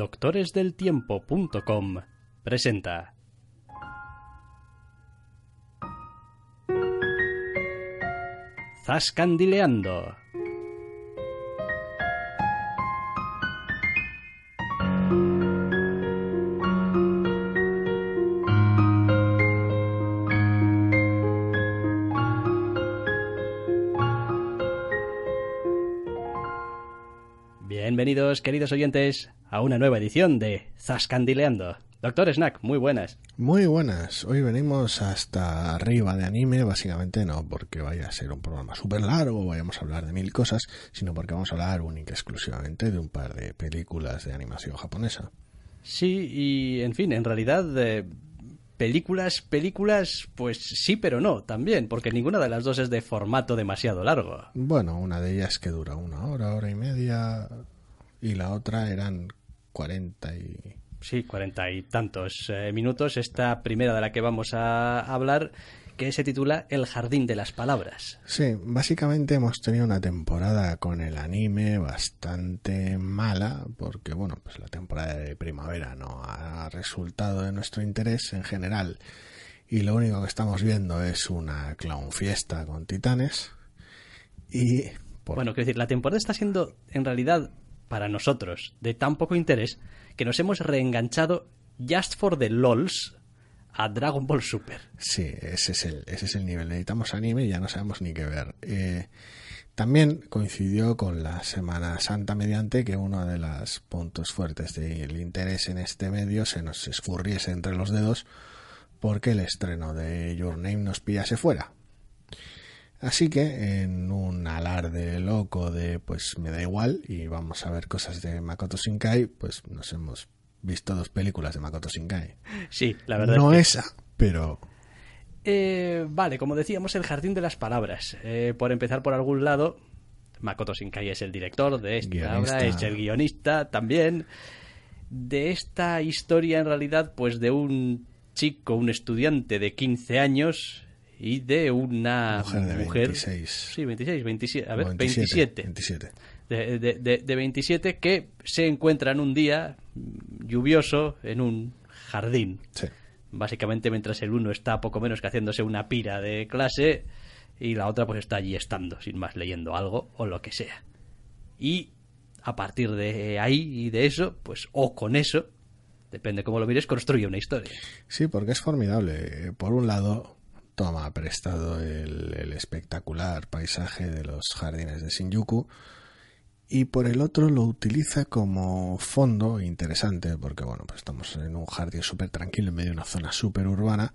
doctoresdeltiempo.com presenta. Zascandileando. Bienvenidos, queridos oyentes, a una nueva edición de Zascandileando. Doctor Snack, muy buenas. Muy buenas. Hoy venimos hasta arriba de anime, básicamente no porque vaya a ser un programa súper largo, vayamos a hablar de mil cosas, sino porque vamos a hablar única y exclusivamente de un par de películas de animación japonesa. Sí, y en fin, en realidad... eh, películas, películas, pues sí, pero no, también, porque ninguna de las dos es de formato demasiado largo. Bueno, una de ellas que dura una hora, hora y media, y la otra eran 40 y... Sí, cuarenta y tantos eh, minutos. Esta primera de la que vamos a hablar, que se titula El jardín de las palabras. Sí, básicamente hemos tenido una temporada con el anime bastante mala, porque bueno, pues la temporada de primavera no ha resultado de nuestro interés en general, y lo único que estamos viendo es una clown fiesta con titanes, y... Bueno, quiero decir, la temporada está siendo, en realidad, para nosotros, de tan poco interés que nos hemos reenganchado just for the lols a Dragon Ball Super. Sí, ese es el, ese es el nivel. Necesitamos anime y ya no sabemos ni qué ver. Eh, también coincidió con la Semana Santa mediante que uno de los puntos fuertes del interés en este medio se nos escurriese entre los dedos porque el estreno de Your Name nos pillase fuera. Así que en un alarde loco de pues me da igual y vamos a ver cosas de Makoto Shinkai, pues nos hemos visto dos películas de Makoto Shinkai. Sí, la verdad no es que... esa, pero Eh, vale, como decíamos, el jardín de las palabras. Eh, por empezar por algún lado, Makoto Shinkai es el director de esta Guionista. obra, es el guionista también. De esta historia, en realidad, pues de un chico, un estudiante de 15 años y de una Mujer de mujer. 26. Sí, 26, 27. A ver, No, 27. 27. De, de- de- de 27 que se encuentran un día lluvioso en un jardín. Sí. Básicamente mientras el uno está poco menos que haciéndose una pira de clase y la otra pues está allí estando, sin más, leyendo algo o lo que sea. Y a partir de ahí y de eso, pues o con eso, depende cómo lo mires, construye una historia. Sí, porque es formidable. Por un lado, toma prestado el, espectacular paisaje de los jardines de Shinjuku y por el otro lo utiliza como fondo interesante porque bueno, pues estamos en un jardín súper tranquilo en medio de una zona súper urbana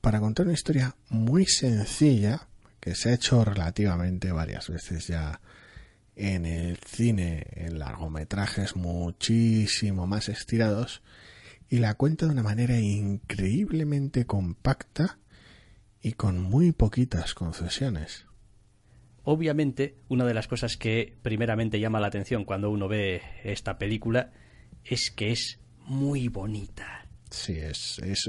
para contar una historia muy sencilla que se ha hecho relativamente varias veces ya en el cine en largometrajes muchísimo más estirados y la cuenta de una manera increíblemente compacta y con muy poquitas concesiones. Obviamente, una de las cosas que primeramente llama la atención cuando uno ve esta película es que es muy bonita. Sí, es, es-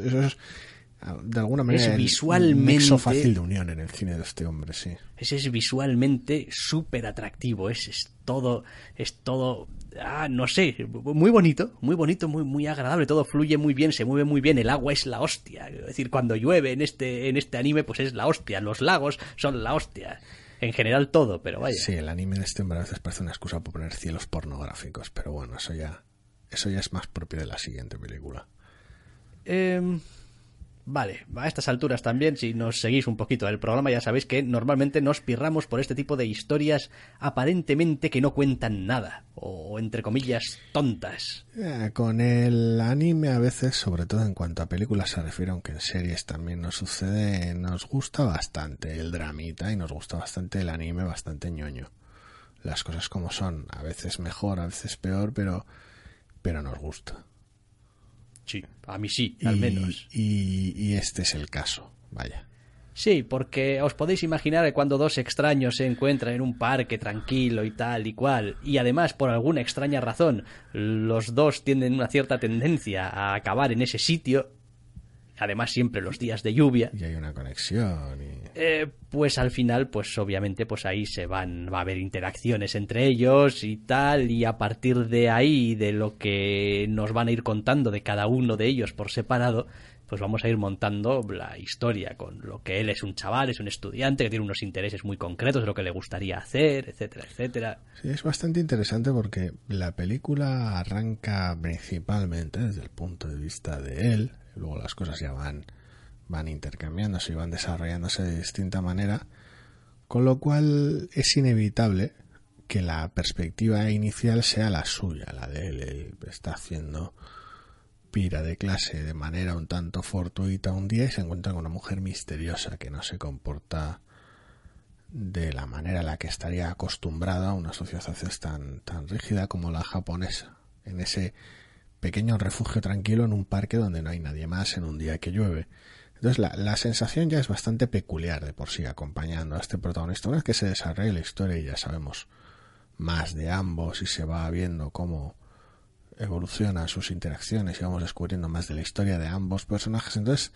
de alguna manera Es el visualmente- nexo fácil de unión en el cine de este hombre, sí. Ese es visualmente súper atractivo, es, es todo, es todo, ah, no sé, muy bonito, muy bonito, muy, muy agradable, todo fluye muy bien, se mueve muy bien, el agua es la hostia, es decir, cuando llueve en este, en este anime, pues es la hostia, los lagos son la hostia, en general todo, pero vaya. Sí, el anime de este hombre a veces parece una excusa para poner cielos pornográficos, pero bueno, eso ya, eso ya es más propio de la siguiente película. Em, Vale, a estas alturas también, si nos seguís un poquito el programa, ya sabéis que normalmente nos pirramos por este tipo de historias aparentemente que no cuentan nada, o entre comillas, tontas. Eh, con el anime a veces, sobre todo en cuanto a películas se refiere, aunque en series también nos sucede, nos gusta bastante el dramita y nos gusta bastante el anime, bastante ñoño. Las cosas como son, a veces mejor, a veces peor, pero, pero nos gusta. Sí, a mí sí, al menos. Y, este es el caso, vaya. Sí, porque os podéis imaginar que cuando dos extraños se encuentran en un parque tranquilo y tal y cual, y además por alguna extraña razón los dos tienen una cierta tendencia a acabar en ese sitio, además siempre los días de lluvia. Y hay una conexión. Eh, pues al final, pues obviamente, pues ahí se van, va a haber interacciones entre ellos y tal, y a partir de ahí, de lo que nos van a ir contando de cada uno de ellos por separado, pues vamos a ir montando la historia con lo que él es un chaval, es un estudiante que tiene unos intereses muy concretos de lo que le gustaría hacer, etcétera, etcétera. Sí, es bastante interesante porque la película arranca principalmente desde el punto de vista de él, luego las cosas ya van, van intercambiándose y van desarrollándose de distinta manera, con lo cual es inevitable que la perspectiva inicial sea la suya, la de él. Él está haciendo de clase de manera un tanto fortuita un día y se encuentra con una mujer misteriosa que no se comporta de la manera en la que estaría acostumbrada a una sociedad tan, tan rígida como la japonesa. En ese pequeño refugio tranquilo en un parque donde no hay nadie más en un día que llueve. Entonces la, la, sensación ya es bastante peculiar de por sí acompañando a este protagonista. Una vez que se desarrolla la historia y ya sabemos más de ambos y se va viendo cómo evolucionan sus interacciones y vamos descubriendo más de la historia de ambos personajes, entonces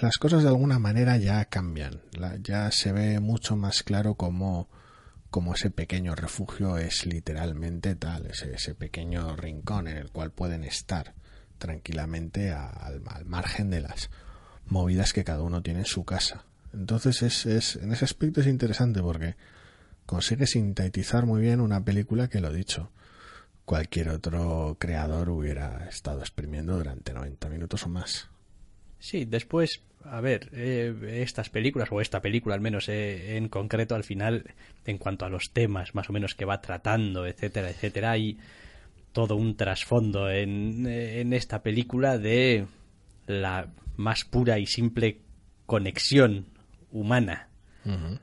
las cosas de alguna manera ya cambian. ya se ve mucho más claro cómo como ese pequeño refugio es literalmente tal, ese, pequeño rincón en el cual pueden estar tranquilamente al, margen de las movidas que cada uno tiene en su casa. Entonces es, es, en ese aspecto es interesante porque consigue sintetizar muy bien una película que lo dicho, cualquier otro creador hubiera estado exprimiendo durante 90 minutos o más. Sí, después a ver, eh, estas películas, o esta película al menos eh, en concreto, al final, en cuanto a los temas más o menos que va tratando, etcétera, etcétera, hay todo un trasfondo en, eh, en esta película de la más pura y simple conexión humana.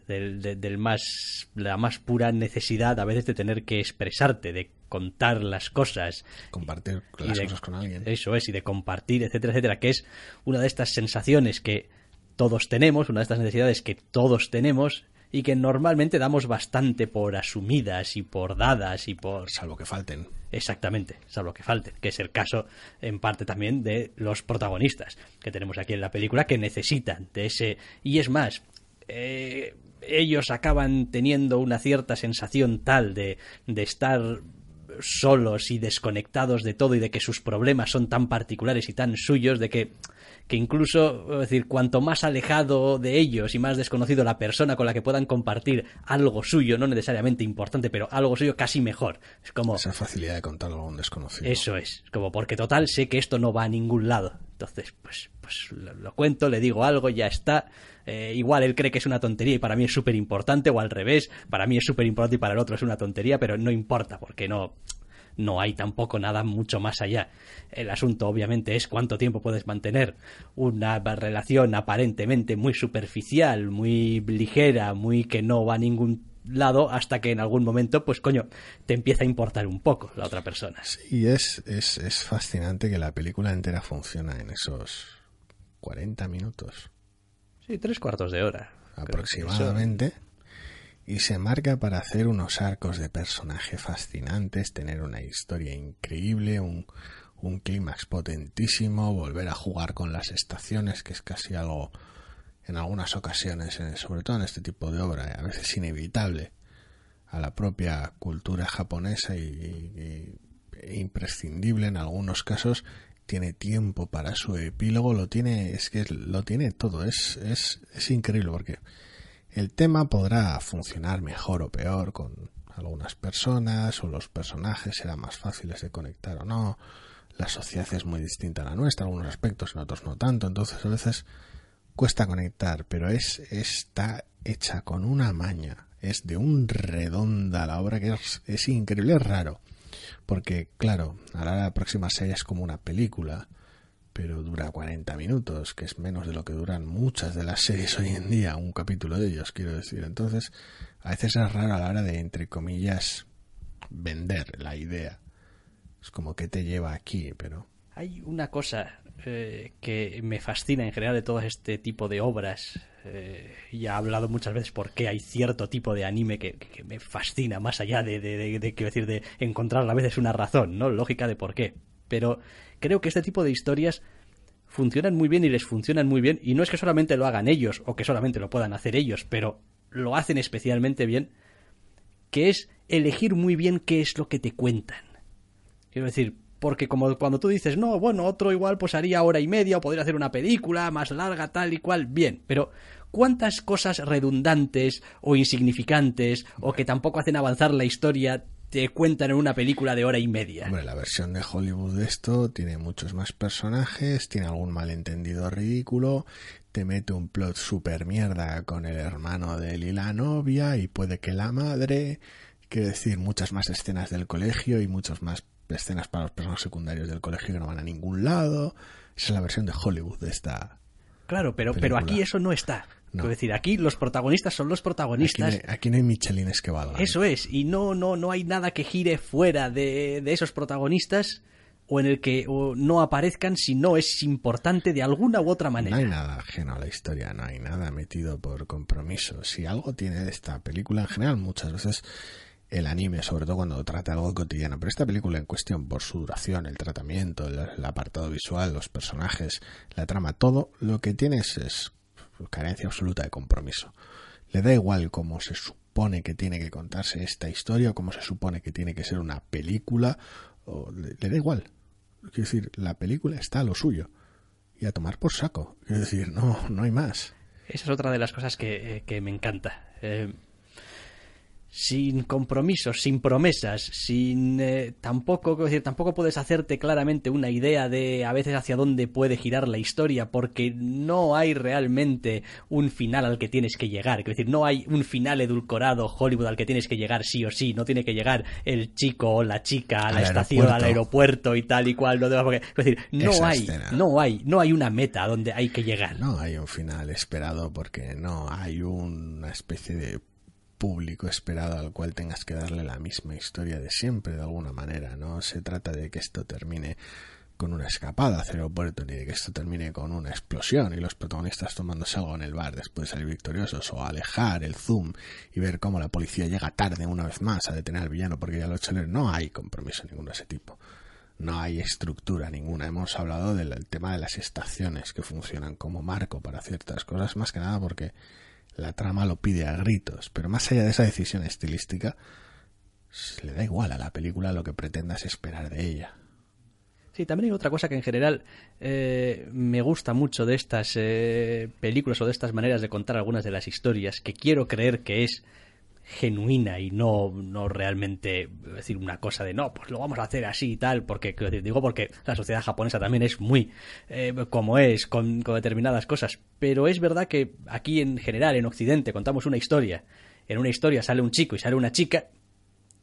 del, del, más la más pura necesidad a veces de tener que expresarte de contar las cosas. Compartir las cosas con alguien. Eso es, y de compartir, etcétera, etcétera, que es una de estas sensaciones que todos tenemos, una de estas necesidades que todos tenemos y que normalmente damos bastante por asumidas y por dadas y por... Salvo que falten. Exactamente, salvo que falten, que es el caso en parte también de los protagonistas que tenemos aquí en la película que necesitan de ese... Y es más, eh, ellos acaban teniendo una cierta sensación tal de, de estar solos y desconectados de todo y de que sus problemas son tan particulares y tan suyos de que que incluso, es decir, cuanto más alejado de ellos y más desconocido la persona con la que puedan compartir algo suyo, no necesariamente importante, pero algo suyo casi mejor. Es como... Esa facilidad de contarlo a un desconocido. Eso es, como porque total sé que esto no va a ningún lado. Entonces, pues, pues lo, cuento, le digo algo, ya está. Eh, igual él cree que es una tontería y para mí es súper importante, o al revés, para mí es súper importante y para el otro es una tontería, pero no importa, porque no, no hay tampoco nada mucho más allá. El asunto obviamente es cuánto tiempo puedes mantener una relación aparentemente muy superficial, muy ligera, muy que no va a ningún lado hasta que en algún momento, pues coño, te empieza a importar un poco la otra persona. Sí, es, es, es fascinante que la película entera funciona en esos 40 minutos. Sí, tres cuartos de hora. Aproximadamente y se marca para hacer unos arcos de personaje fascinantes, tener una historia increíble, un, un clímax potentísimo, volver a jugar con las estaciones, que es casi algo en algunas ocasiones, eh, sobre todo en este tipo de obra, a veces inevitable a la propia cultura japonesa y, e imprescindible en algunos casos tiene tiempo para su epílogo lo tiene es que lo tiene todo es es, es increíble porque el tema podrá funcionar mejor o peor con algunas personas o los personajes serán más fáciles de conectar o no. la sociedad es muy distinta a la nuestra, en algunos aspectos, en otros no tanto, entonces a veces cuesta conectar, pero es está hecha con una maña, es de un redonda la obra que es, es increíble, es raro, porque claro, ahora la próxima serie es como una película, pero dura 40 minutos, que es menos de lo que duran muchas de las series hoy en día, un capítulo de ellos, quiero decir. Entonces, a veces es raro a la hora de, entre comillas, vender la idea. Es como que te lleva aquí, pero... Hay una cosa eh, que me fascina en general de todo este tipo de obras. Eh, ya hablado muchas veces por qué hay cierto tipo de anime que, me fascina, más allá de, de, de, de, decir, de encontrar a veces una razón, ¿no? Lógica de por qué. Pero creo que este tipo de historias funcionan muy bien y les funcionan muy bien. Y no es que solamente lo hagan ellos o que solamente lo puedan hacer ellos, pero lo hacen especialmente bien. Que es elegir muy bien qué es lo que te cuentan. Quiero decir, porque como cuando tú dices, no, bueno, otro igual pues haría hora y media o podría hacer una película más larga, tal y cual, bien, pero ¿cuántas cosas redundantes o insignificantes o que tampoco hacen avanzar la historia te cuentan en una película de hora y media. Hombre, la versión de Hollywood de esto tiene muchos más personajes, tiene algún malentendido ridículo, te mete un plot super mierda con el hermano de él y la novia, y puede que la madre, quiero decir, muchas más escenas del colegio y muchas más escenas para los personajes secundarios del colegio que no van a ningún lado. Esa es la versión de Hollywood de esta. Claro, pero, pero aquí eso no está. No. Es decir, aquí los protagonistas son los protagonistas. Aquí no, aquí no hay michelines que valgan. Eso es, y no, no, no hay nada que gire fuera de, de esos protagonistas o en el que o no aparezcan si no es importante de alguna u otra manera. No hay nada ajeno a la historia, no hay nada metido por compromiso. Si algo tiene esta película en general, muchas veces el anime, sobre todo cuando trata algo cotidiano, pero esta película en cuestión, por su duración, el tratamiento, el, apartado visual, los personajes, la trama, todo lo que tienes es carencia absoluta de compromiso. Le da igual cómo se supone que tiene que contarse esta historia o cómo se supone que tiene que ser una película, o le, le da igual. Quiero decir, la película está a lo suyo y a tomar por saco. Quiero decir, no, no hay más. Esa es otra de las cosas que, eh, que me encanta. Eh, sin compromisos, sin promesas, sin eh, tampoco, decir, tampoco puedes hacerte claramente una idea de a veces hacia dónde puede girar la historia, porque no hay realmente un final al que tienes que llegar. Es decir, no hay un final edulcorado Hollywood al que tienes que llegar sí o sí. No tiene que llegar el chico o la chica a la Al estación, aeropuerto. al aeropuerto y tal y cual. Demás, porque, es decir, no Esa hay, escena. no hay, no hay una meta donde hay que llegar. No hay un final esperado porque no hay una especie de público esperado al cual tengas que darle la misma historia de siempre de alguna manera. No se trata de que esto termine con una escapada hacia el aeropuerto ni de que esto termine con una explosión y los protagonistas tomándose algo en el bar después de salir victoriosos o alejar el zoom y ver cómo la policía llega tarde una vez más a detener al villano porque ya lo leer. No hay compromiso ninguno de ese tipo. No hay estructura ninguna. Hemos hablado del tema de las estaciones que funcionan como marco para ciertas cosas, más que nada porque la trama lo pide a gritos, pero más allá de esa decisión estilística, le da igual a la película lo que pretendas esperar de ella. Sí, también hay otra cosa que en general eh, me gusta mucho de estas eh, películas o de estas maneras de contar algunas de las historias, que quiero creer que es genuina y no, no realmente decir una cosa de no, pues lo vamos a hacer así y tal, porque digo porque la sociedad japonesa también es muy eh, como es con, con determinadas cosas, pero es verdad que aquí en general, en Occidente, contamos una historia, en una historia sale un chico y sale una chica,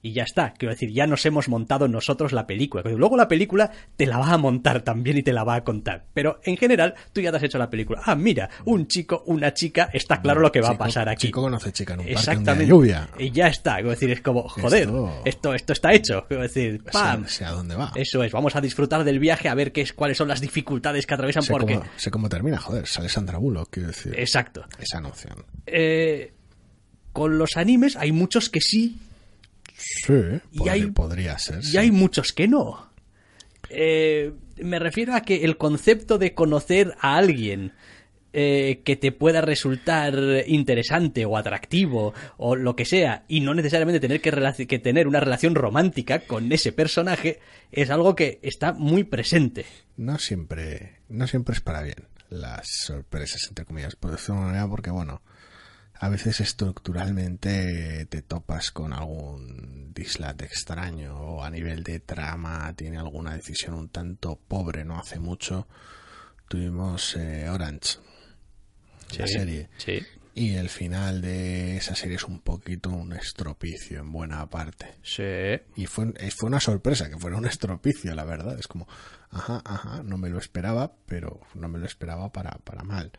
y ya está. Quiero decir, ya nos hemos montado nosotros la película. Luego la película te la va a montar también y te la va a contar. Pero en general, tú ya te has hecho la película. Ah, mira, un chico, una chica, está claro lo que va Chico- a pasar aquí. Chico conoce chica en un parque un día de Exactamente. lluvia. Y ya está. Quiero decir, es como, joder, Esto- esto, esto está hecho. Quiero decir, ¡pam! Sé, sé a dónde va. Eso es, vamos a disfrutar del viaje a ver qué es, cuáles son las dificultades que atraviesan sé, porque... cómo, sé cómo termina, joder, sale Sandra Bullock, quiero decir. Exacto. Esa noción. Eh, con los animes hay muchos que sí Sí, Y podría, hay- podría ser. y hay muchos que no. Eh, me refiero a que el concepto de conocer a alguien eh, que te pueda resultar interesante o atractivo o lo que sea y no necesariamente tener que, que tener una relación romántica con ese personaje es algo que está muy presente. no siempre no siempre es para bien las sorpresas entre comillas por decirlo de una manera porque bueno a veces estructuralmente te topas con algún dislate extraño o a nivel de trama tiene alguna decisión un tanto pobre. No hace mucho tuvimos eh, Orange, la serie. Sí. Y el final de esa serie es un poquito un estropicio en buena parte. Sí. Y fue, eh, fue una sorpresa que fuera un estropicio, la verdad. Es como, ajá, ajá, no me lo esperaba, pero no me lo esperaba para, para mal.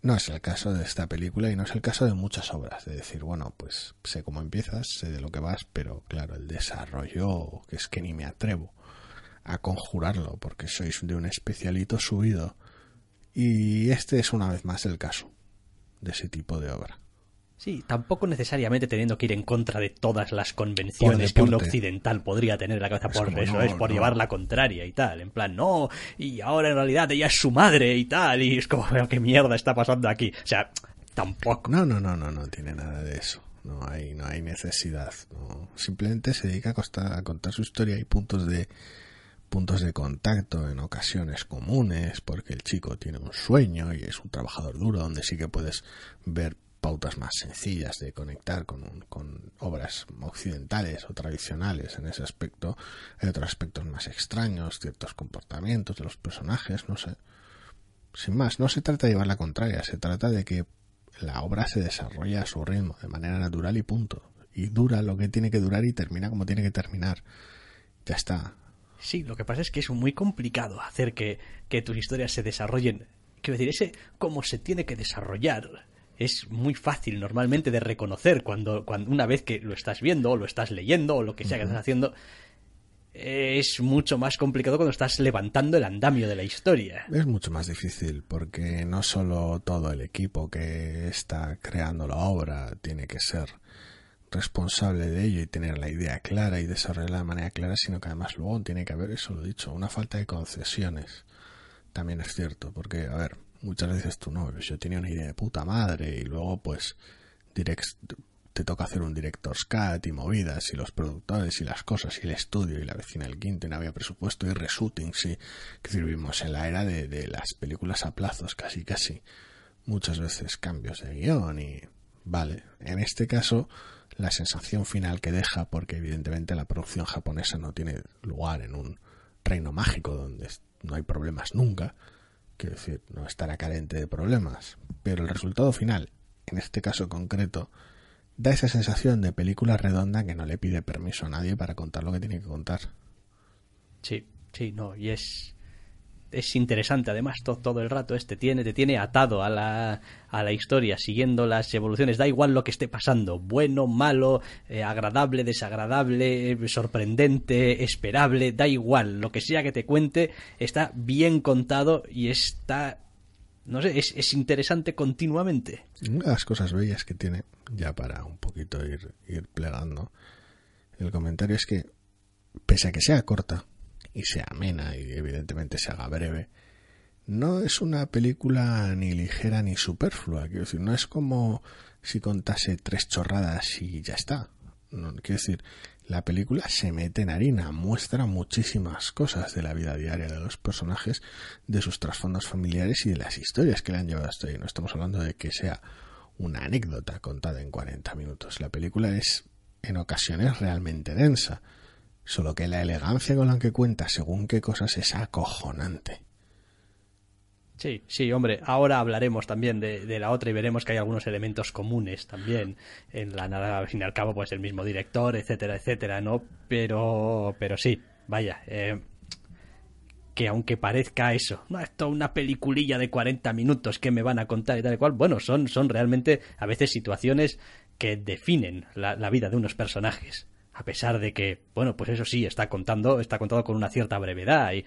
No es el caso de esta película y no es el caso de muchas obras. De decir, bueno, pues sé cómo empiezas, sé de lo que vas, pero claro, el desarrollo, que es que ni me atrevo a conjurarlo, porque sois de un especialito subido. Y este es una vez más el caso de ese tipo de obra. Sí, tampoco necesariamente teniendo que ir en contra de todas las convenciones que un occidental podría tener en la cabeza Es por eso, no, es por no. llevar la contraria y tal. En plan, no, y ahora en realidad ella es su madre y tal, y es como, ¿qué mierda está pasando aquí? O sea, tampoco. No, no, no, no, no tiene nada de eso. No hay, no hay necesidad. no. Simplemente se dedica a contar su historia y puntos de puntos de contacto en ocasiones comunes, porque el chico tiene un sueño y es un trabajador duro, donde sí que puedes ver pautas más sencillas de conectar con, obras occidentales o tradicionales en ese aspecto. Hay otros aspectos más extraños, ciertos comportamientos de los personajes, no sé. Sin más, no se trata de llevar la contraria, se trata de que la obra se desarrolla a su ritmo, de manera natural y punto. Y dura lo que tiene que durar y termina como tiene que terminar. Ya está. Sí, lo que pasa es que es muy complicado hacer que, que tus historias se desarrollen. Quiero decir, ese cómo se tiene que desarrollar es muy fácil normalmente de reconocer cuando, cuando una vez que lo estás viendo o lo estás leyendo o lo que sea que estás haciendo. Es mucho más complicado cuando estás levantando el andamio de la historia. Es mucho más difícil porque no solo todo el equipo que está creando la obra tiene que ser responsable de ello y tener la idea clara y desarrollarla de manera clara, sino que además luego tiene que haber, eso lo he dicho, una falta de concesiones. También es cierto, porque, a ver, muchas veces tú no, yo tenía una idea de puta madre y luego pues direct, te toca hacer un director's cut y movidas y los productores y las cosas y el estudio y la vecina del quinto no había presupuesto y reshootings y que vivimos en la era de, de las películas a plazos casi casi. Muchas veces cambios de guion y vale en este caso la sensación final que deja porque evidentemente la producción japonesa no tiene lugar en un reino mágico donde no hay problemas nunca quiero decir no estará carente de problemas pero el resultado final en este caso concreto da esa sensación de película redonda que no le pide permiso a nadie para contar lo que tiene que contar. Sí, sí, no, y es es interesante además to- todo el rato este tiene te tiene atado a la, a la historia siguiendo las evoluciones. Da igual lo que esté pasando bueno malo eh, agradable desagradable sorprendente esperable da igual. Lo que sea que te cuente está bien contado y está no sé es, es interesante continuamente. Una de las cosas bellas que tiene, ya para un poquito ir, ir plegando, el comentario es que, pese a que sea corta y sea amena y evidentemente se haga breve, no es una película ni ligera ni superflua. Quiero decir, no es como si contase tres chorradas y ya está. No, quiero decir, la película se mete en harina, muestra muchísimas cosas de la vida diaria de los personajes, de sus trasfondos familiares y de las historias que le han llevado hasta ahí. No estamos hablando de que sea una anécdota contada en 40 minutos. La película es en ocasiones realmente densa, solo que la elegancia con la que cuenta según qué cosas es acojonante. Sí, sí, hombre, ahora hablaremos también de, la otra y veremos que hay algunos elementos comunes también en la nada, al fin y al cabo, pues el mismo director, etcétera, etcétera, ¿no? Pero, pero sí, vaya, eh, que aunque parezca eso, no, esto es una peliculilla de 40 minutos que me van a contar y tal y cual, bueno, son, son realmente a veces situaciones que definen la vida de unos personajes. A pesar de que, bueno, pues eso sí, está contando, está contado con una cierta brevedad y,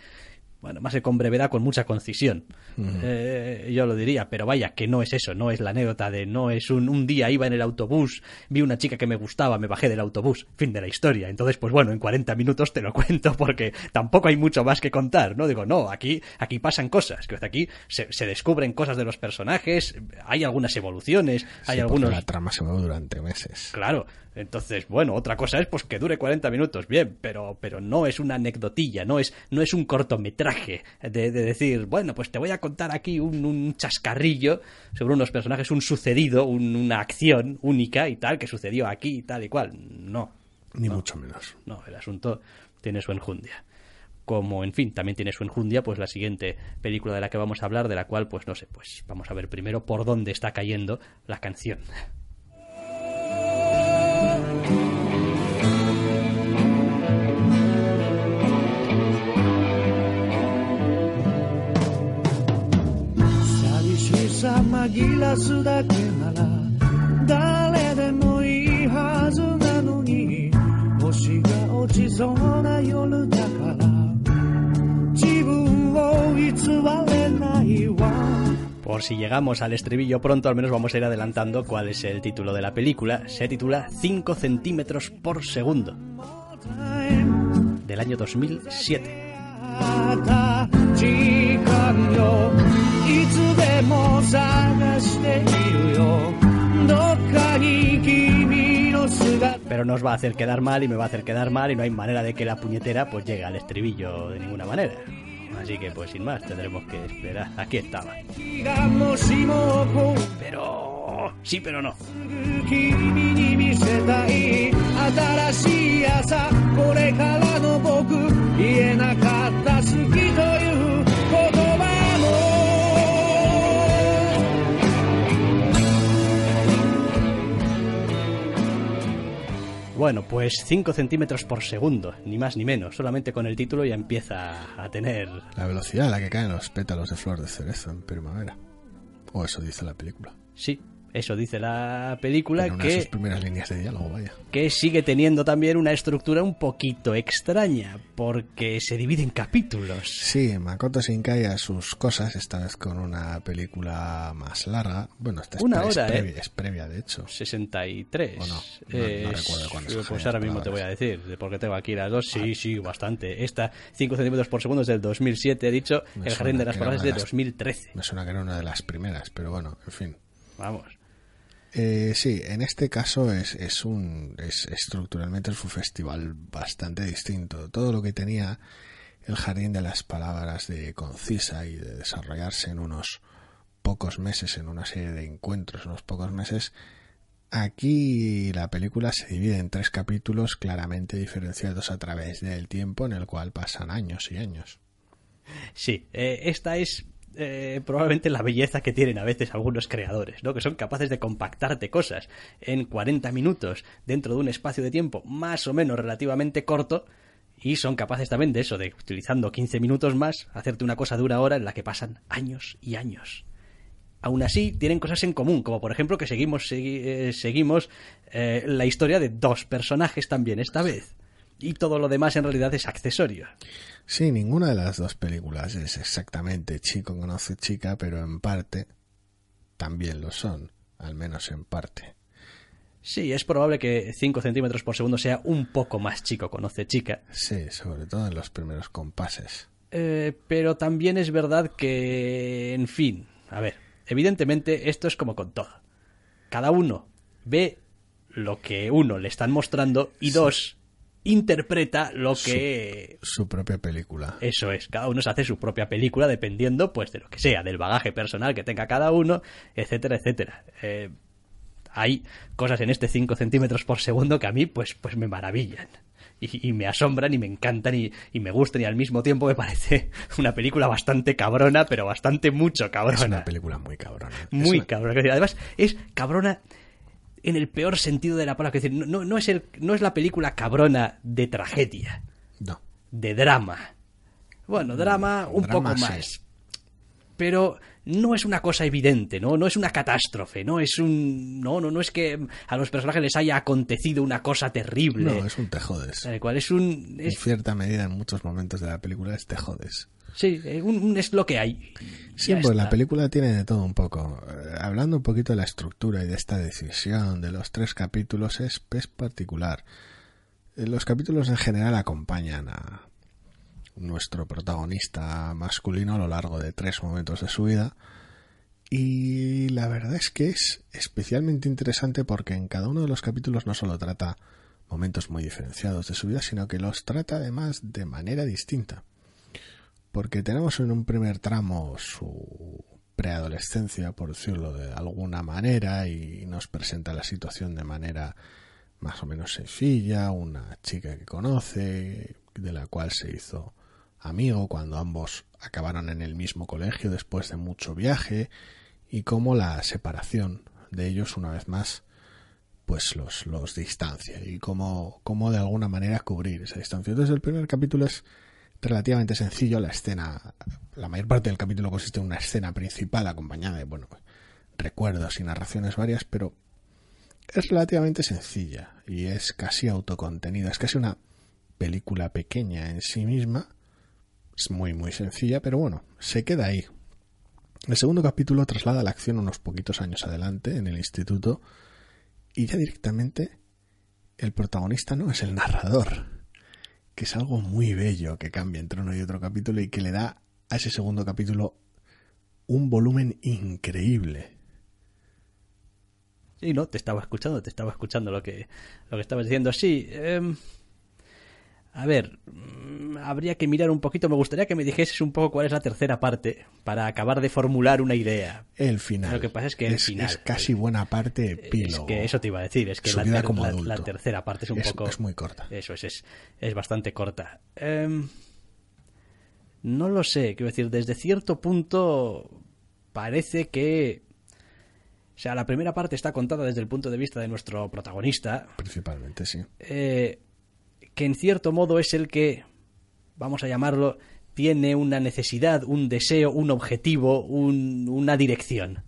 bueno, más que con brevedad, con mucha concisión. Eh, yo lo diría, pero vaya, que no es eso, no es la anécdota de no es un, un día iba en el autobús, vi una chica que me gustaba, me bajé del autobús, fin de la historia. Entonces, pues bueno, en 40 minutos te lo cuento porque tampoco hay mucho más que contar, ¿no? Digo, no, aquí, aquí pasan cosas, que aquí se, se descubren cosas de los personajes, hay algunas evoluciones, hay Sí, algunos... La trama se mueve durante meses. Claro, entonces, bueno, otra cosa es pues que dure 40 minutos, bien, pero, pero no es una anecdotilla, no es, no es un cortometraje de, decir, bueno, pues te voy a contar aquí un, chascarrillo sobre unos personajes, un sucedido, una acción única y tal, que sucedió aquí y tal y cual. No. Ni mucho menos. No, el asunto tiene su enjundia como en fin también tiene su enjundia pues la siguiente película de la que vamos a hablar de la cual pues no sé pues vamos a ver primero por dónde está cayendo la canción 紛らすだけなら誰でもいいはずなのに星が落ちそうな夜だから自分を偽れないわ Por si llegamos al estribillo pronto, al menos vamos a ir adelantando cuál es el título de la película. Se titula 5 centímetros por segundo. Del año 2007. Pero nos va a hacer quedar mal y me va a hacer quedar mal y no hay manera de que la puñetera pues llegue al estribillo de ninguna manera. Así que pues sin más tendremos que esperar. Aquí estaba. Pero... Sí, pero no. Bueno, pues 5 centímetros por segundo, ni más ni menos. Solamente con el título ya empieza a tener... La velocidad a la que caen los pétalos de flor de cerezo en primavera. O eso dice la película. Sí, eso dice la película en una que... De sus primeras líneas de diálogo, vaya. Que sigue teniendo también una estructura un poquito extraña, porque se divide en capítulos. Sí, Makoto Shinkai a sus cosas, esta vez con una película más larga. Bueno, esta es, una hora, es, ¿eh? previa, es previa, de hecho. 63. ¿O no? No, recuerdo cuándo Pues ahora mismo te voy a decir, porque tengo aquí las dos. Sí, sí, bastante. Esta 5 centímetros por segundo es del 2007, he dicho. el Jardín de las Palabras es de 2013. Me suena que era una de las primeras, pero bueno, en fin. Vamos. Eh, sí, en este caso es, es un es estructuralmente es un festival bastante distinto. Todo lo que tenía el jardín de las palabras de concisa y de desarrollarse en unos pocos meses, en una serie de encuentros, unos pocos meses, aquí la película se divide en tres capítulos claramente diferenciados a través del tiempo en el cual pasan años y años. Sí, eh, esta es eh, probablemente la belleza que tienen a veces algunos creadores, ¿no? Que son capaces de compactarte cosas en 40 minutos dentro de un espacio de tiempo más o menos relativamente corto y son capaces también de eso, de utilizando 15 minutos más, hacerte una cosa de una hora en la que pasan años y años. Aún así, tienen cosas en común, como por ejemplo que seguimos, eh, seguimos eh, la historia de dos personajes también esta vez y todo lo demás en realidad es accesorio. Sí, ninguna de las dos películas es exactamente chico conoce chica, pero en parte también lo son, al menos en parte. Sí, es probable que 5 centímetros por segundo sea un poco más chico conoce chica. Sí, sobre todo en los primeros compases. Eh, pero también es verdad que, en fin, a ver, evidentemente esto es como con todo. Cada uno ve lo que uno le están mostrando y dos, interpreta lo que su, propia película. Eso es cada uno se hace su propia película dependiendo pues de lo que sea del bagaje personal que tenga cada uno etcétera etcétera. Eh, hay cosas en este 5 centímetros por segundo que a mí pues pues me maravillan. Y, me asombran y me encantan y, y, me gustan y al mismo tiempo me parece una película bastante cabrona pero bastante mucho cabrona es una película muy cabrona. Muy cabrona. Además es cabrona en el peor sentido de la palabra. Es decir, no, no, es el, no es la película cabrona de tragedia. No. De drama. Bueno, drama un poco más. Pero no es una cosa evidente, ¿no? No es una catástrofe, no es un... No, no, no es que a los personajes les haya acontecido una cosa terrible. No, es un te jodes. cual es un... En cierta medida, en muchos momentos de la película, es te jodes. Sí, eh, un, es lo que hay. Sí, pues la película tiene de todo un poco. Eh, hablando un poquito de la estructura y de esta decisión de los tres capítulos, es, es particular. Eh, los capítulos en general acompañan a nuestro protagonista masculino a lo largo de tres momentos de su vida. Y la verdad es que es especialmente interesante porque en cada uno de los capítulos no solo trata momentos muy diferenciados de su vida, sino que los trata además de manera distinta. Porque tenemos en un primer tramo su preadolescencia, por decirlo de alguna manera, y nos presenta la situación de manera más o menos sencilla, una chica que conoce, de la cual se hizo amigo cuando ambos acabaron en el mismo colegio después de mucho viaje, y cómo la separación de ellos una vez más pues los, los distancia y cómo, cómo de alguna manera cubrir esa distancia. Entonces el primer capítulo es relativamente sencillo, la escena, la mayor parte del capítulo consiste en una escena principal acompañada de, bueno, recuerdos y narraciones varias, pero es relativamente sencilla y es casi autocontenida, es casi una película pequeña en sí misma, es muy muy sencilla, pero bueno, se queda ahí. El segundo capítulo traslada la acción unos poquitos años adelante en el instituto y ya directamente el protagonista no es el narrador, que es algo muy bello que cambia entre uno y otro capítulo y que le da a ese segundo capítulo un volumen increíble. Sí, no, te estaba escuchando, te estaba escuchando lo que, lo que estabas diciendo. Sí, eh, a ver, mm, habría que mirar un poquito. Me gustaría que me dijeses un poco cuál es la tercera parte para acabar de formular una idea. El final. Lo que pasa es que el final. Es casi buena parte epílogo. Es que eso te iba a decir. Es que la, ter- como la- tercera parte es un Es- poco. es muy corta. Eso es, es, es bastante corta. Em, no lo sé. Quiero decir, desde cierto punto parece que. O sea, la primera parte está contada desde el punto de vista de nuestro protagonista, Principalmente, sí. eh, que en cierto modo es el que, vamos a llamarlo, tiene una necesidad, un deseo, un objetivo, un- una dirección.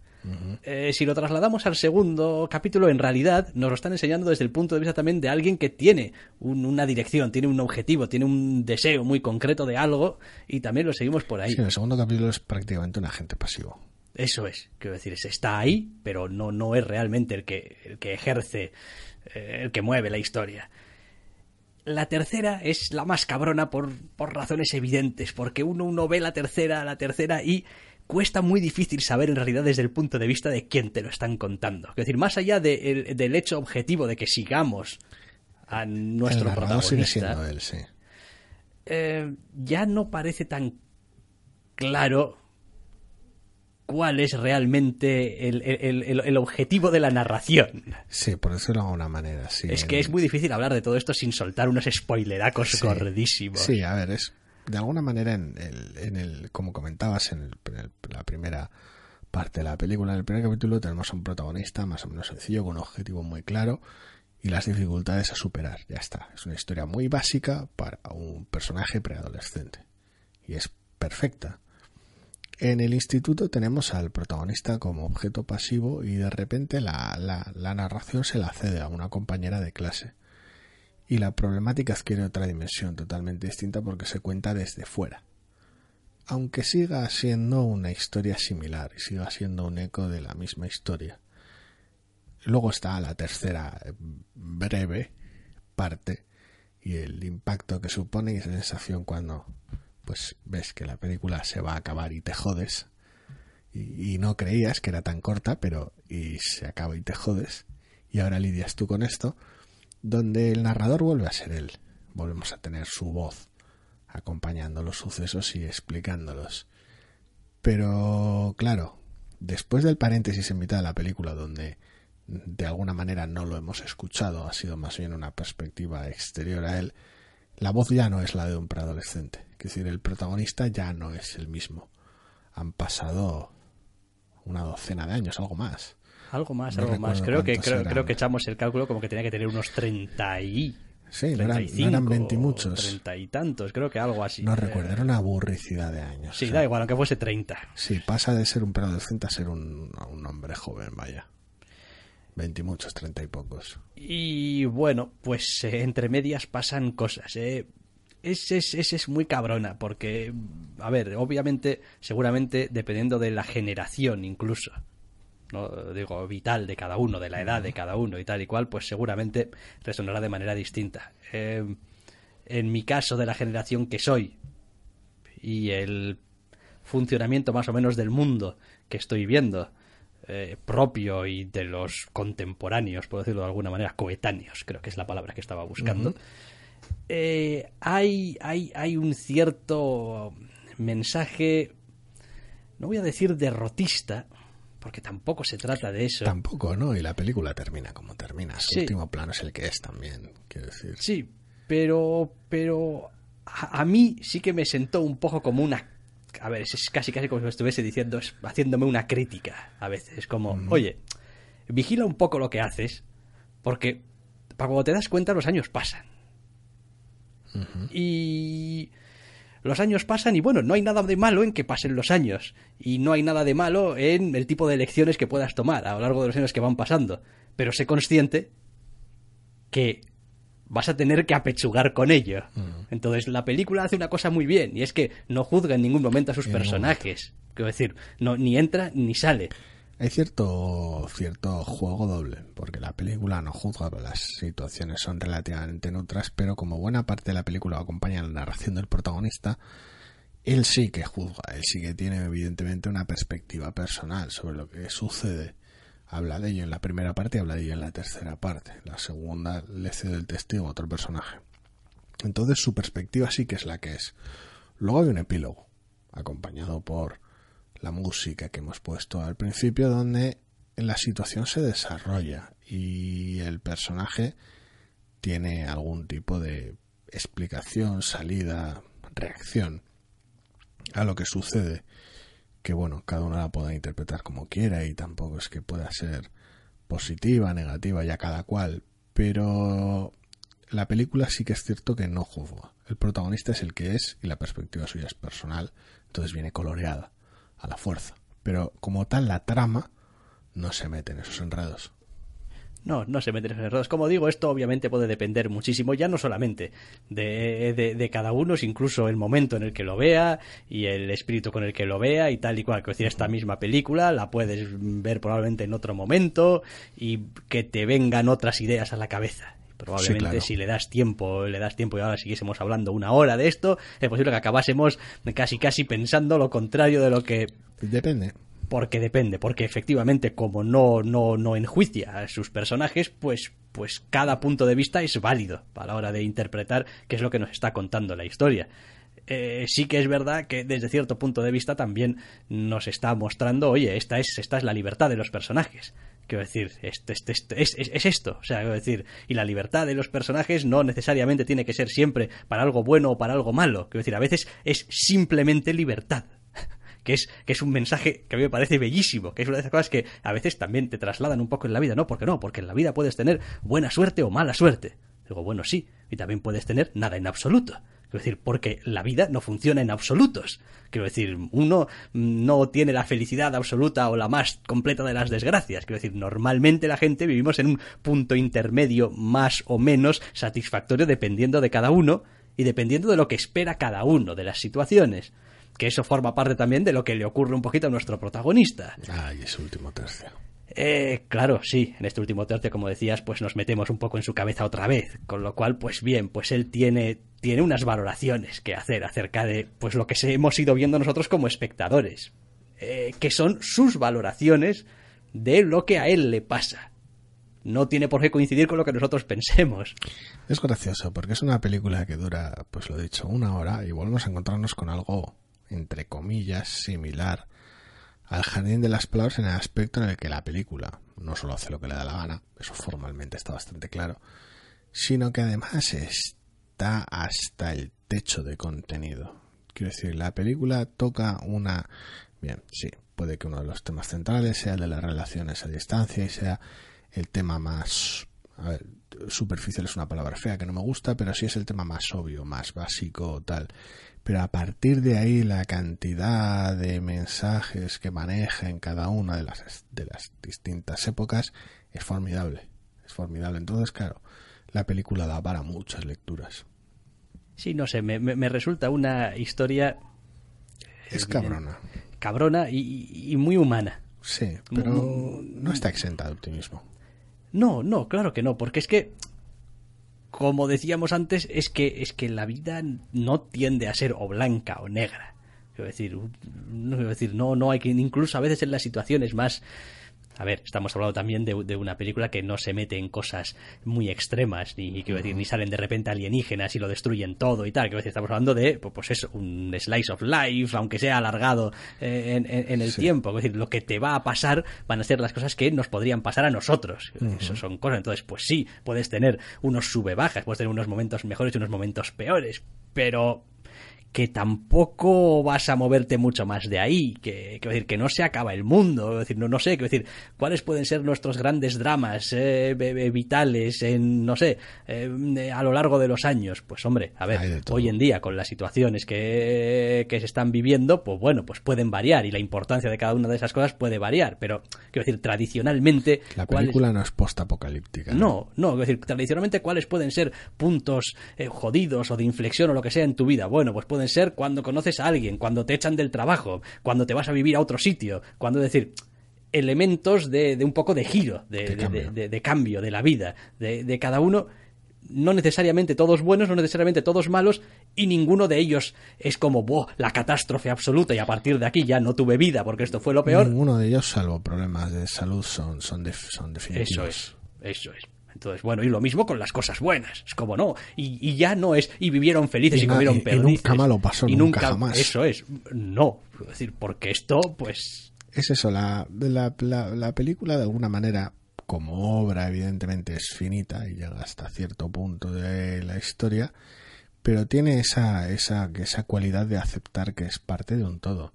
Eh, si lo trasladamos al segundo capítulo, en realidad nos lo están enseñando desde el punto de vista también de alguien que tiene un- una dirección, tiene un objetivo, tiene un deseo muy concreto de algo y también lo seguimos por ahí. Sí, el segundo capítulo es prácticamente un agente pasivo. Eso es, quiero decir, es- está ahí, pero no, no es realmente el que, el que ejerce, eh, el que mueve la historia. La tercera es la más cabrona por, por razones evidentes, porque uno, uno ve la tercera, la tercera y cuesta muy difícil saber en realidad desde el punto de vista de quién te lo están contando. Es decir, más allá de- el- del hecho objetivo de que sigamos a nuestro el sigue protagonista, siendo él, sí. eh, ya no parece tan claro cuál es realmente el, el- el- el objetivo de la narración. Sí, por decirlo de alguna manera, sí. Es que es muy difícil hablar de todo esto sin soltar unos spoileracos Sí. gordísimos. Sí, a ver, es de alguna manera en el, en el como comentabas en, el- en el- la primera parte de la película, en el primer capítulo tenemos a un protagonista más o menos sencillo, con un objetivo muy claro y las dificultades a superar. Ya está. Es una historia muy básica para un personaje preadolescente. Y es perfecta. En el instituto tenemos al protagonista como objeto pasivo y de repente la, la, la narración se la cede a una compañera de clase y la problemática adquiere otra dimensión totalmente distinta porque se cuenta desde fuera. Aunque siga siendo una historia similar y siga siendo un eco de la misma historia. Luego está la tercera eh, breve parte y el impacto que supone y sensación cuando pues ves que la película se va a acabar y te jodes y, no creías que era tan corta pero y se acaba y te jodes y ahora lidias tú con esto donde el narrador vuelve a ser él. Volvemos a tener su voz acompañando los sucesos y explicándolos. Pero, claro, después del paréntesis en mitad de la película, donde de alguna manera no lo hemos escuchado, ha sido más bien una perspectiva exterior a él, la voz ya no es la de un preadolescente. Es decir, el protagonista ya no es el mismo. Han pasado una docena de años, algo más. Algo más, No algo más. Creo que, creo, que echamos el cálculo como que tenía que tener unos 30 y... Sí, no eran, no 35, eran 20 y muchos. 30 y tantos, creo que algo así. No recuerdo, era una aburricidad de años. Sí, O sea, da igual, aunque fuese 30. Sí, pasa de ser un preadolescente a ser un, un hombre joven, vaya. Veinte y muchos, treinta y pocos. Y bueno, pues eh, entre medias pasan cosas. Eh. Es, es muy cabrona, porque, a ver, obviamente, seguramente, dependiendo de la generación incluso, no digo vital de cada uno, de la edad de cada uno y tal y cual, pues seguramente resonará de manera distinta. Eh, en mi caso, de la generación que soy y el funcionamiento más o menos del mundo que estoy viendo, eh, propio y de los contemporáneos, por decirlo de alguna manera, coetáneos, creo que es la palabra que estaba buscando, eh, hay, hay, hay un cierto mensaje, no voy a decir derrotista, porque tampoco se trata de eso. Tampoco, ¿no? Y la película termina como termina. Su último plano es el que es también, quiero decir. Sí, pero, pero a, mí sí que me sentó un poco como una... A ver, es casi casi como si estuviese diciendo, haciéndome una crítica a veces. Como, oye, vigila un poco lo que haces, porque para cuando te das cuenta los años pasan. Y los años pasan y bueno, no hay nada de malo en que pasen los años. Y no hay nada de malo en el tipo de elecciones que puedas tomar a lo largo de los años que van pasando. Pero sé consciente que vas a tener que apechugar con ello. Entonces la película hace una cosa muy bien y es que no juzga en ningún momento a sus personajes. Quiero decir, no, ni entra ni sale. Hay cierto, cierto juego doble, porque la película no juzga, las situaciones son relativamente neutras, pero como buena parte de la película acompaña la narración del protagonista, él sí que juzga, él sí que tiene evidentemente una perspectiva personal sobre lo que sucede. Habla de ello en la primera parte y habla de ello en la tercera parte. La segunda le cede el testigo a otro personaje. Entonces su perspectiva sí que es la que es. Luego hay un epílogo, acompañado por la música que hemos puesto al principio, donde la situación se desarrolla y el personaje tiene algún tipo de explicación, salida, reacción a lo que sucede, que bueno, cada uno la pueda interpretar como quiera y tampoco es que pueda ser positiva, negativa, ya cada cual, pero la película sí que es cierto que no juzga. El protagonista es el que es y la perspectiva suya es personal, entonces viene coloreada a la fuerza. Pero como tal, la trama no se mete en esos enredos. No, no se mete en esos enredos. Como digo, esto obviamente puede depender muchísimo, ya no solamente de, de, cada uno, sino incluso el momento en el que lo vea y el espíritu con el que lo vea y tal y cual. Que decir, esta misma película la puedes ver probablemente en otro momento y que te vengan otras ideas a la cabeza. Probablemente si le das tiempo, le das tiempo y ahora siguiésemos hablando una hora de esto, es posible que acabásemos casi casi pensando lo contrario de lo que... Depende. Porque depende, porque efectivamente como no, no, no enjuicia a sus personajes, pues, pues cada punto de vista es válido a la hora de interpretar qué es lo que nos está contando la historia. Eh, sí que es verdad que desde cierto punto de vista también nos está mostrando, oye, esta es, esta es la libertad de los personajes. Quiero decir, este, este, este es, es, esto. O sea, quiero decir, y la libertad de los personajes no necesariamente tiene que ser siempre para algo bueno o para algo malo. Quiero decir, a veces es simplemente libertad. Que es, que es un mensaje que a mí me parece bellísimo, que es una de esas cosas que a veces también te trasladan un poco en la vida. No, porque no, porque en la vida puedes tener buena suerte o mala suerte. Digo, bueno, sí, y también puedes tener nada en absoluto. Quiero decir, porque la vida no funciona en absolutos. Quiero decir, uno no tiene la felicidad absoluta o la más completa de las desgracias. Quiero decir, normalmente la gente vivimos en un punto intermedio más o menos satisfactorio dependiendo de cada uno y dependiendo de lo que espera cada uno de las situaciones. Que eso forma parte también de lo que le ocurre un poquito a nuestro protagonista. Ay, ese último tercio. Eh, claro, sí, en este último tercio, como decías, pues nos metemos un poco en su cabeza otra vez, con lo cual, pues bien, pues él tiene, tiene unas valoraciones que hacer acerca de, pues lo que hemos ido viendo nosotros como espectadores, eh, que son sus valoraciones de lo que a él le pasa. No tiene por qué coincidir con lo que nosotros pensemos. Es gracioso, porque es una película que dura, pues lo he dicho, una hora y volvemos a encontrarnos con algo, entre comillas, similar al Jardín de las Flores en el aspecto en el que la película no solo hace lo que le da la gana, eso formalmente está bastante claro, sino que además está hasta el techo de contenido. Quiero decir, la película toca una... Bien, sí, puede que uno de los temas centrales sea el de las relaciones a distancia y sea el tema más... A ver, superficial es una palabra fea que no me gusta, pero sí es el tema más obvio, más básico, tal pero a partir de ahí la cantidad de mensajes que maneja en cada una de las, de las distintas épocas es formidable, es formidable. Entonces, claro, la película da para muchas lecturas. Sí, no sé, me, resulta una historia... Es cabrona. Cabrona y, muy humana. Sí, pero no está exenta de optimismo. No, no, claro que no, porque es que como decíamos antes, es que, es que la vida no tiende a ser o blanca o negra. Quiero decir, no, decir, no, no hay que, incluso a veces en las situaciones más a ver, estamos hablando también de, una película que no se mete en cosas muy extremas, ni, quiero decir, ni salen de repente alienígenas y lo destruyen todo y tal. Quiero decir, estamos hablando de, pues, pues eso, un slice of life, aunque sea alargado eh, en, el tiempo. Es decir, lo que te va a pasar van a ser las cosas que nos podrían pasar a nosotros. Eso son cosas. Entonces, pues sí, puedes tener unos sube-bajas, puedes tener unos momentos mejores y unos momentos peores, pero que tampoco vas a moverte mucho más de ahí, que, decir, que no se acaba el mundo, decir, no, no sé, quiero decir, cuáles pueden ser nuestros grandes dramas eh, vitales en, no sé, eh, a lo largo de los años. Pues hombre, a ver, hoy en día con las situaciones que, que se están viviendo, pues bueno, pues pueden variar y la importancia de cada una de esas cosas puede variar, pero quiero decir, tradicionalmente... La película no es post-apocalíptica. No, no, quiero decir, tradicionalmente cuáles pueden ser puntos eh, jodidos o de inflexión o lo que sea en tu vida. Bueno, pues pueden ser cuando conoces a alguien, cuando te echan del trabajo, cuando te vas a vivir a otro sitio, cuando decir elementos de, un poco de giro, de, cambio. de, la vida, de, cada uno no necesariamente todos buenos, no necesariamente todos malos, y ninguno de ellos es como la catástrofe absoluta y a partir de aquí ya no tuve vida porque esto fue lo peor. Ninguno de ellos, salvo problemas de salud, son, son, son definitivos. Eso es, eso es. Entonces, bueno, y lo mismo con las cosas buenas. Es como no. Y, ya no es. Y vivieron felices y, comieron perdices. Y nunca malo pasó, y nunca, jamás. Eso es. No. Es decir, porque esto, pues. Es eso. La, la, la, película, de alguna manera, como obra, evidentemente es finita y llega hasta cierto punto de la historia. Pero tiene esa, esa, esa cualidad de aceptar que es parte de un todo.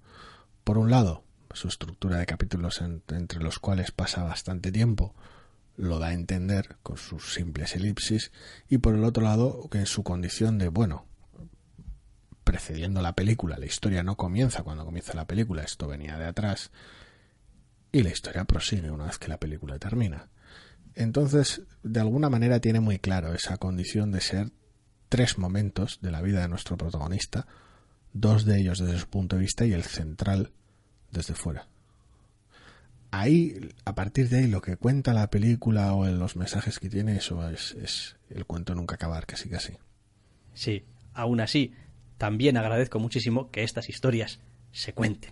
Por un lado, su estructura de capítulos entre los cuales pasa bastante tiempo lo da a entender con sus simples elipsis y por el otro lado que su condición de bueno precediendo la película la historia no comienza cuando comienza la película esto venía de atrás y la historia prosigue una vez que la película termina. Entonces de alguna manera tiene muy claro esa condición de ser tres momentos de la vida de nuestro protagonista dos de ellos desde su punto de vista y el central desde fuera ahí, a partir de ahí, lo que cuenta la película o los mensajes que tiene, eso es, el cuento nunca acabar, casi casi. Sí, aún así, también agradezco muchísimo que estas historias se cuenten.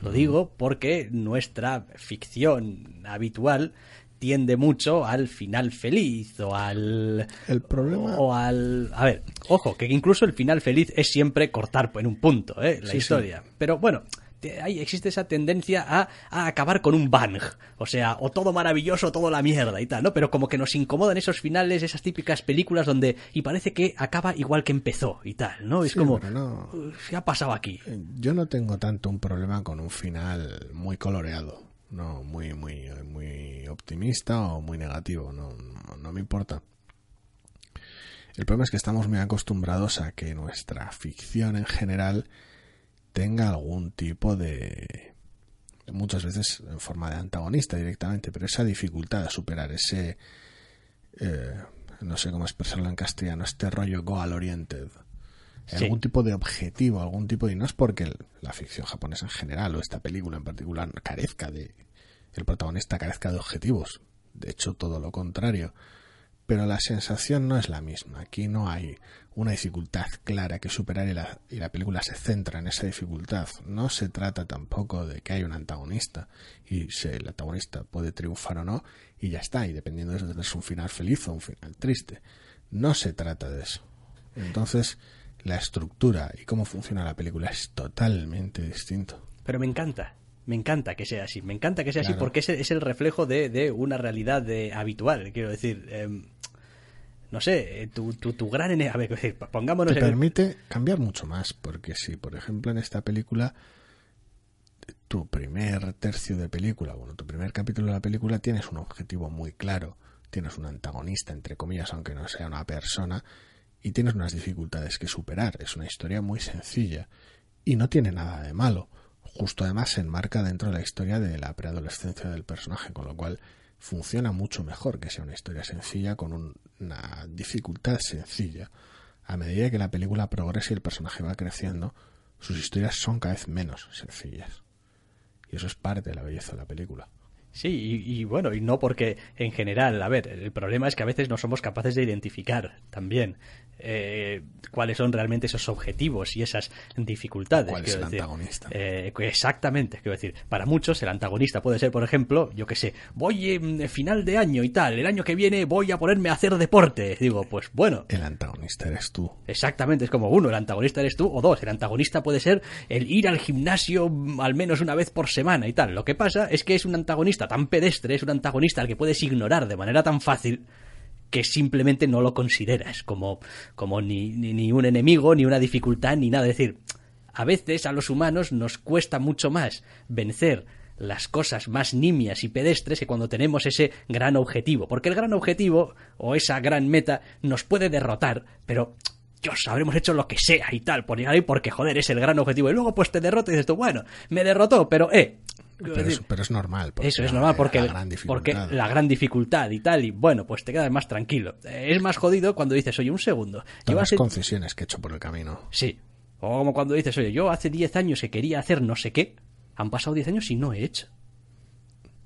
Lo digo porque nuestra ficción habitual tiende mucho al final feliz o al el problema o, al a ver ojo que incluso el final feliz es siempre cortar en un punto ¿eh? la historia pero bueno hay, existe esa tendencia a, acabar con un bang. O sea, o todo maravilloso o todo la mierda y tal, ¿no? Pero como que nos incomodan esos finales, esas típicas películas donde. Y parece que acaba igual que empezó y tal, ¿no? Es como. No, ¿Qué ha pasado aquí? Eh, yo no tengo tanto un problema con un final muy coloreado. No, muy, muy, muy optimista o muy negativo. no, no me importa. El problema es que estamos muy acostumbrados a que nuestra ficción en general tenga algún tipo de muchas veces en forma de antagonista directamente, pero esa dificultad de superar ese eh, no sé cómo expresarlo en castellano, este rollo goal oriented. Algún tipo de objetivo, algún tipo de... Y no es porque la ficción japonesa en general o esta película en particular carezca de... El protagonista carezca de objetivos. De hecho, todo lo contrario pero la sensación no es la misma. Aquí no hay una dificultad clara que superar y la, y la, película se centra en esa dificultad. No se trata tampoco de que hay un antagonista y si el antagonista puede triunfar o no y ya está, y dependiendo de si es un final feliz o un final triste. No se trata de eso. Entonces, la estructura y cómo funciona la película es totalmente distinto. Pero me encanta, me encanta que sea así, me encanta que sea así porque es, es, el reflejo de, de una realidad de, habitual, quiero decir. Em, no sé, eh, tu, tu, tu gran... A ver, pongámonos... Te permite cambiar mucho más, porque si, por ejemplo, en esta película, tu primer tercio de película, bueno, tu primer capítulo de la película, tienes un objetivo muy claro, tienes un antagonista, entre comillas, aunque no sea una persona, y tienes unas dificultades que superar. Es una historia muy sencilla y no tiene nada de malo. Justo además se enmarca dentro de la historia de la preadolescencia del personaje, con lo cual funciona mucho mejor que sea una historia sencilla con una dificultad sencilla. A medida que la película progresa y el personaje va creciendo, sus historias son cada vez menos sencillas. Y eso es parte de la belleza de la película. Sí, y, y, bueno, y no porque en general, a ver, el problema es que a veces no somos capaces de identificar también eh, cuáles son realmente esos objetivos y esas dificultades. ¿Cuál es el antagonista? Eh, exactamente, quiero decir, para muchos el antagonista puede ser, por ejemplo, yo que sé, voy en final de año y tal, el año que viene voy a ponerme a hacer deporte. Digo, pues bueno. El antagonista eres tú. Exactamente, es como uno, el antagonista eres tú, o dos, el antagonista puede ser el ir al gimnasio al menos una vez por semana y tal. Lo que pasa es que es un antagonista tan pedestre, es un antagonista al que puedes ignorar de manera tan fácil que simplemente no lo consideras como, como ni, ni, un enemigo, ni una dificultad, ni nada. Es decir, a veces a los humanos nos cuesta mucho más vencer las cosas más nimias y pedestres que cuando tenemos ese gran objetivo. Porque el gran objetivo o esa gran meta nos puede derrotar, pero Dios, habremos hecho lo que sea y tal, por porque, joder, es el gran objetivo. Y luego, pues te derrota y dices tú, bueno, me derrotó, pero, eh, pero, es, pero, es, normal. Eso es normal porque la, gran porque la gran dificultad y tal, y bueno, pues te quedas más tranquilo. Es más jodido cuando dices, oye, un segundo. Todas las concesiones que he hecho por el camino. Sí. O como cuando dices, oye, yo hace 10 años que quería hacer no sé qué, han pasado 10 años y no he hecho.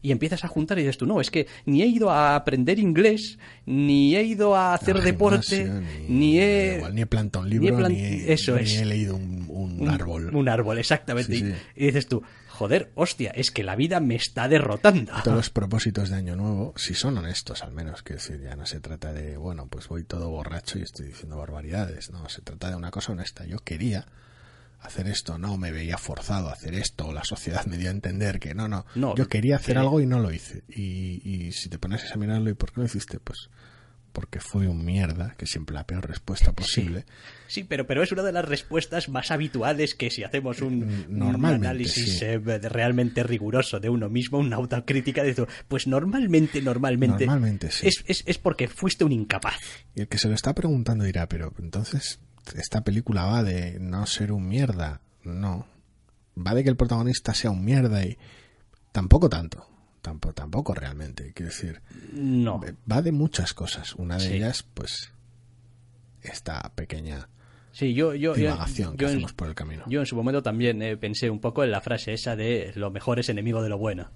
Y empiezas a juntar y dices tú, no, es que ni he ido a aprender inglés, ni he ido a hacer deporte, gimnasio, ni, he... igual, ni he plantado un libro, ni he plan- ni, he, eso ni es. he leído un, un un árbol. Un árbol, exactamente. Sí, Y- sí. Y, dices tú, joder, hostia, es que la vida me está derrotando. Todos los propósitos de Año Nuevo, si son honestos al menos, que decir, ya no se trata de, bueno, pues voy todo borracho y estoy diciendo barbaridades, no, se trata de una cosa honesta. Yo quería hacer esto, no me veía forzado a hacer esto, o la sociedad me dio a entender que no, no, No, yo quería hacer que- algo y no lo hice. Y, y si te pones a examinarlo, ¿y por qué lo hiciste? Pues porque fui un mierda, que es siempre la peor respuesta posible. Sí, pero, pero es una de las respuestas más habituales que si hacemos un, un Normalmente, análisis sí. eh, realmente riguroso de uno mismo, una autocrítica, de pues normalmente, normalmente, Normalmente, sí. es, es, es porque fuiste un incapaz. Y el que se lo está preguntando dirá, pero entonces, ¿esta película va de no ser un mierda? No. Va de que el protagonista sea un mierda y tampoco tanto. Tampoco, tampoco realmente. Quiero decir, No. va de muchas cosas. Una de Sí. ellas, pues, esta pequeña Sí, yo, yo, yo, divagación que yo en- hacemos por el camino. yo en su momento también eh, pensé un poco en la frase esa de lo mejor es enemigo de lo bueno.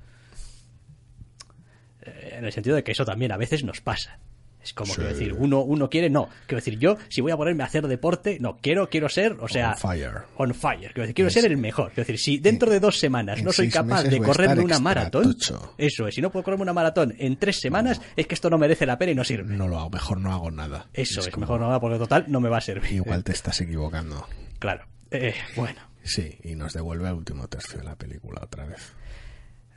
Eh, en el sentido de que eso también a veces nos pasa. Es como Sí. que decir, uno, uno quiere, no. Quiero decir, yo, si voy a ponerme a hacer deporte, no, quiero, quiero ser, o sea, On fire. on fire. Quiero decir, quiero Es- ser el mejor. Quiero decir, si dentro de dos semanas no soy capaz de correrme una maratón, tocho. eso es, si no puedo correrme una maratón en tres semanas, es que esto no merece la pena y no sirve. No lo hago, mejor no hago nada. Eso es, como, mejor no, porque total no me va a servir. Igual te estás equivocando. Claro. Eh, bueno. Sí, y nos devuelve al último tercio de la película otra vez.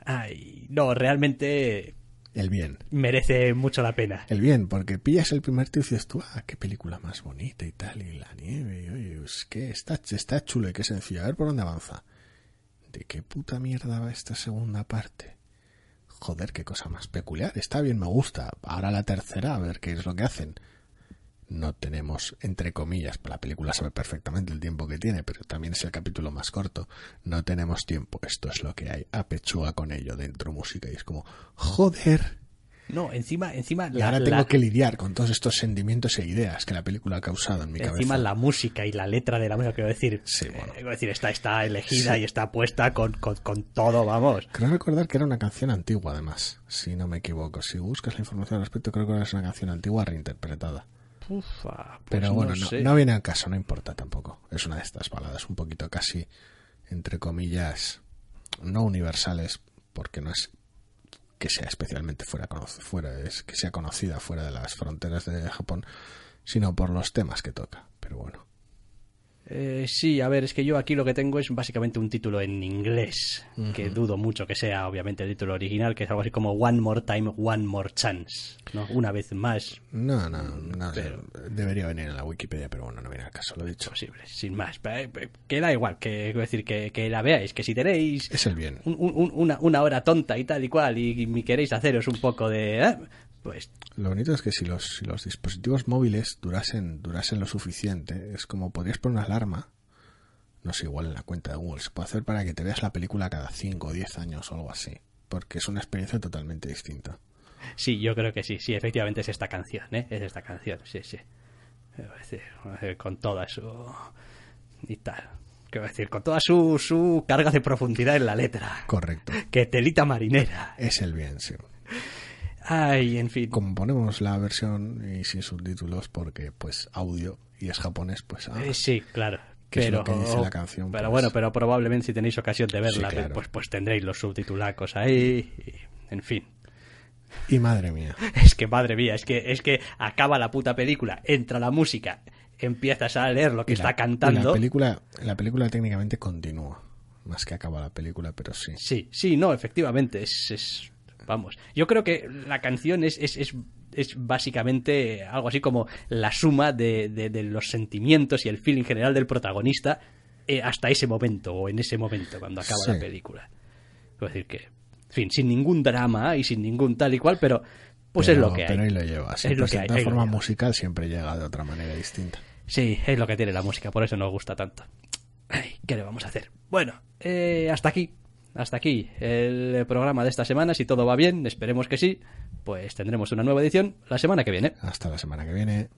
Ay, no, realmente El bien. merece mucho la pena. El bien, porque pillas el primer tío y dices tú, ah, qué película más bonita y tal, y la nieve, y oye, es que está, está chulo y qué sencillo, a ver por dónde avanza. ¿De qué puta mierda va esta segunda parte? Joder, qué cosa más peculiar, está bien, me gusta. Ahora la tercera, a ver qué es lo que hacen. No tenemos, entre comillas, la película sabe perfectamente el tiempo que tiene, pero también es el capítulo más corto. No tenemos tiempo, esto es lo que hay. Apechuga con ello dentro música y es como, joder, No, encima, encima y la, ahora la- tengo que lidiar con todos estos sentimientos e ideas que la película ha causado en mi encima cabeza. la música y la letra de la música, quiero decir, Sí, eh, quiero decir, está, está elegida Sí. y está puesta con, con, con todo, vamos. Creo recordar que era una canción antigua, además, si no me equivoco. Si buscas la información al respecto, creo que es una canción antigua reinterpretada. Ufa, pues Pero bueno, no, viene al caso, no importa tampoco. Es una de estas baladas un poquito casi, entre comillas, no universales, porque no es que sea especialmente fuera, fuera es que sea conocida fuera de las fronteras de Japón, sino por los temas que toca. Pero bueno. Eh, sí, a ver, es que yo aquí lo que tengo es básicamente un título en inglés, que dudo mucho que sea obviamente el título original, que es algo así como One More Time, One More Chance, ¿no? Una vez más, No, no, no sé. Pero- Debería venir en la Wikipedia, pero bueno, no viene al caso, lo he dicho. posible, sin más. Que da igual, que decir que, que la veáis, que si tenéis Es el bien. un- un- una, una hora tonta y tal y cual y, y queréis haceros un poco de... eh, pues Lo bonito es que si los, si los dispositivos móviles durasen, durasen lo suficiente, es como podrías poner una alarma, no sé, igual en la cuenta de Google, se puede hacer para que te veas la película cada 5 o 10 años o algo así, porque es una experiencia totalmente distinta. sí, yo creo que sí, sí, efectivamente es esta canción, ¿eh? Es esta canción, sí, sí. Con toda su... y tal. Quiero decir, con toda su, su carga de profundidad en la letra. Correcto. Que telita marinera. Es el bien, sí. Ay, en fin. Como ponemos la versión y sin subtítulos porque pues audio y es japonés, pues ah, Eh, sí, claro. ¿Qué es pero, lo que dice la canción? Pero Pues- bueno, pero probablemente si tenéis ocasión de verla, Sí, claro. pues, pues tendréis los subtitulacos ahí. y- en fin. y madre mía. Es que madre mía, es que, es que acaba la puta película, entra la música, empiezas a leer lo que Y está la- cantando. La película, la película técnicamente continúa. Más que acaba la película, pero sí. Sí, sí, no, efectivamente, es, es- vamos. Yo creo que la canción es, es, es, es básicamente algo así como la suma de, de- de los sentimientos y el feeling general del protagonista eh, hasta ese momento, o en ese momento, cuando acaba Sí. la película. Quiero decir que, en fin, sin ningún drama y sin ningún tal y cual, pero pues Pero- es lo que hay. Pero ahí lo lleva. Sí, Es lo que de hay, lleva. musical siempre llega de otra manera distinta. Sí, es lo que tiene la música, por eso nos gusta tanto. Ay, ¿qué le vamos a hacer? Bueno, eh, hasta aquí. Hasta aquí el programa de esta semana. Si todo va bien, esperemos que sí, pues tendremos una nueva edición la semana que viene. Hasta la semana que viene.